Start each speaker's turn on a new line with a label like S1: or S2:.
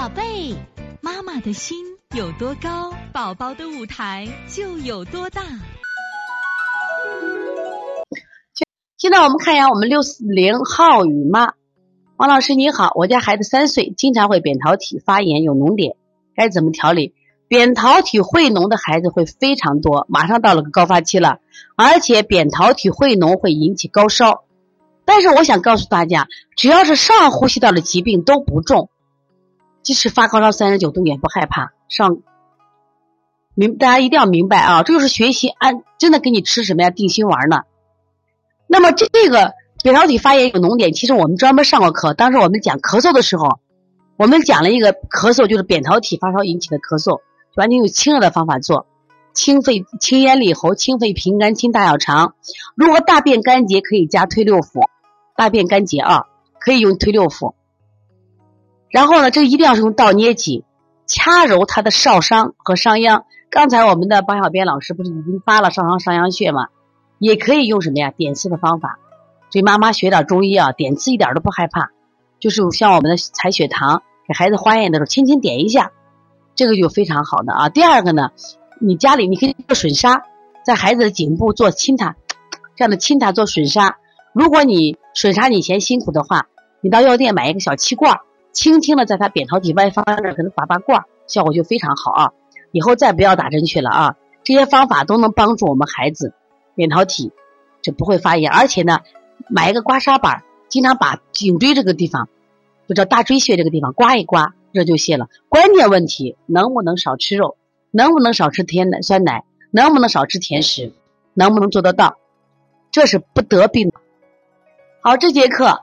S1: 宝贝，妈妈的心有多高，宝宝的舞台就有多大。
S2: 现在我们看一下我们六四零浩宇妈，王老师你好，我家孩子三岁，经常会扁桃体发炎有脓点，该怎么调理？扁桃体会脓的孩子会非常多，马上到了个高发期了，而且扁桃体会脓会引起高烧。但是我想告诉大家，只要是上呼吸道的疾病都不重，即使发高烧三十九度也不害怕。上明大家一定要明白啊，这就是学习安真的给你吃什么呀定心丸呢。那么这个扁桃体发炎有脓点，其实我们专门上过课，当时我们讲咳嗽的时候，我们讲了一个咳嗽就是扁桃体发烧引起的咳嗽，完全用清热的方法做。清肺、清咽利喉、清肺平肝、清大小肠。如果大便干结，可以加推六腑。大便干结啊，可以用推六腑。然后呢，这一定要是用倒捏脊掐揉他的少商和商鞅。刚才我们的王小编老师不是已经发了少商、商鞅穴吗？也可以用什么呀？点刺的方法。所以妈妈学点中医啊，点刺一点都不害怕。就是像我们的采血糖，给孩子化验的时候，轻轻点一下，这个就非常好的啊。第二个呢？你家里你可以做吮痧，在孩子的颈部做亲他，这样的亲他做吮痧。如果你吮痧你嫌辛苦的话，你到药店买一个小气罐，轻轻的在他扁桃体外方那儿给他拔拔罐，效果就非常好啊。以后再不要打针去了啊。这些方法都能帮助我们孩子扁桃体就不会发炎，而且呢，买一个刮痧板，经常把颈椎这个地方，就叫大椎穴这个地方刮一刮，热就泄了。关键问题能不能少吃肉？能不能少吃甜奶、酸奶？能不能少吃甜食？能不能做得到？这是不得病。好，这节课